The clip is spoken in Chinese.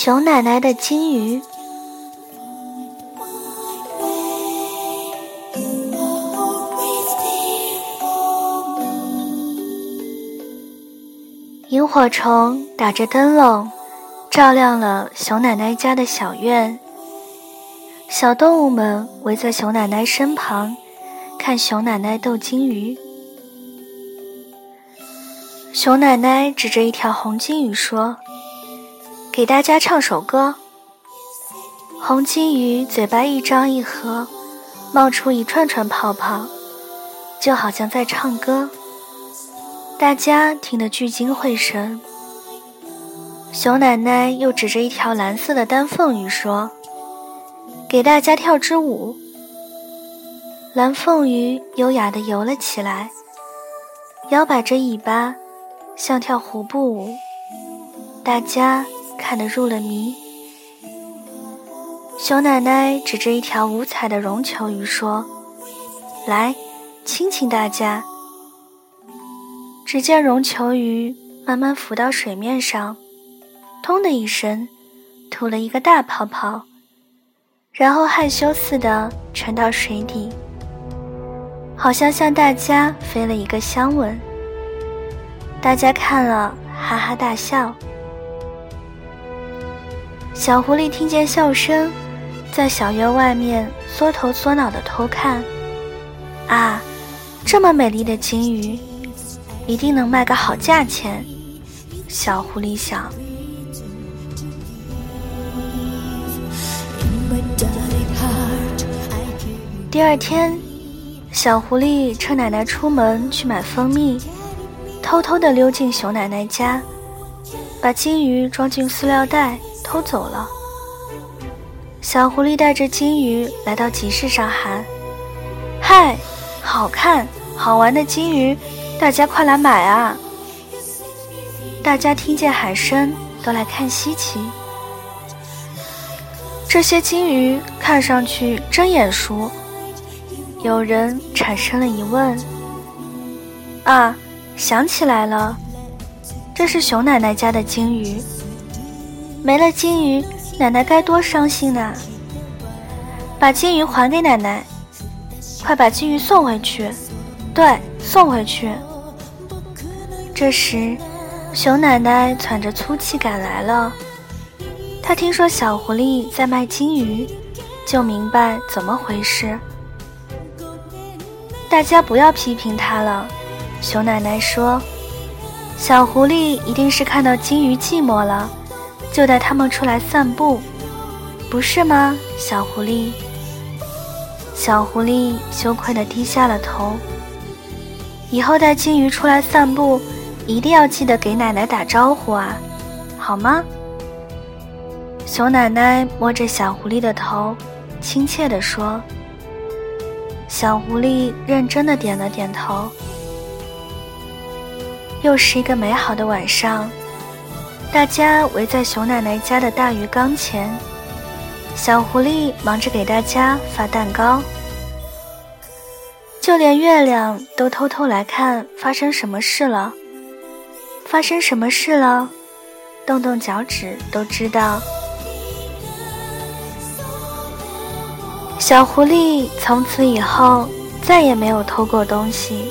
熊奶奶的金鱼。萤火虫打着灯笼，照亮了熊奶奶家的小院。小动物们围在熊奶奶身旁，看熊奶奶斗金鱼。熊奶奶指着一条红金鱼说：“给大家唱首歌。”红金鱼嘴巴一张一合，冒出一串串泡泡，就好像在唱歌。大家听得聚精会神。熊奶奶又指着一条蓝色的丹凤鱼说：“给大家跳支舞。”蓝凤鱼优雅地游了起来，摇摆着尾巴，像跳胡步舞。大家看得入了迷。熊奶奶指着一条五彩的绒球鱼说：“来，亲亲大家。”只见绒球鱼慢慢浮到水面上，咚的一声，吐了一个大泡泡，然后害羞似的沉到水底，好像向大家飞了一个香吻。大家看了哈哈大笑。小狐狸听见笑声，在小院外面缩头缩脑的偷看。啊，这么美丽的金鱼！一定能卖个好价钱，小狐狸想。第二天，小狐狸趁奶奶出门去买蜂蜜，偷偷的溜进熊奶奶家，把金鱼装进塑料袋偷走了。小狐狸带着金鱼来到集市上喊：“嗨，好看好玩的金鱼！”大家快来买啊！大家听见喊声都来看稀奇。这些金鱼看上去真眼熟。有人产生了疑问：啊，想起来了，这是熊奶奶家的金鱼。没了金鱼，奶奶该多伤心呐！把金鱼还给奶奶，快把金鱼送回去。对，送回去。这时，熊奶奶喘着粗气赶来了。她听说小狐狸在卖金鱼，就明白怎么回事。大家不要批评他了，熊奶奶说：“小狐狸一定是看到金鱼寂寞了，就带它们出来散步，不是吗？”小狐狸。小狐狸羞愧地低下了头。以后带金鱼出来散步。一定要记得给奶奶打招呼啊，好吗？熊奶奶摸着小狐狸的头，亲切地说。小狐狸认真的点了点头。又是一个美好的晚上，大家围在熊奶奶家的大鱼缸前，小狐狸忙着给大家发蛋糕，就连月亮都偷偷来看发生什么事了。发生什么事了？动动脚趾都知道。小狐狸从此以后再也没有偷过东西。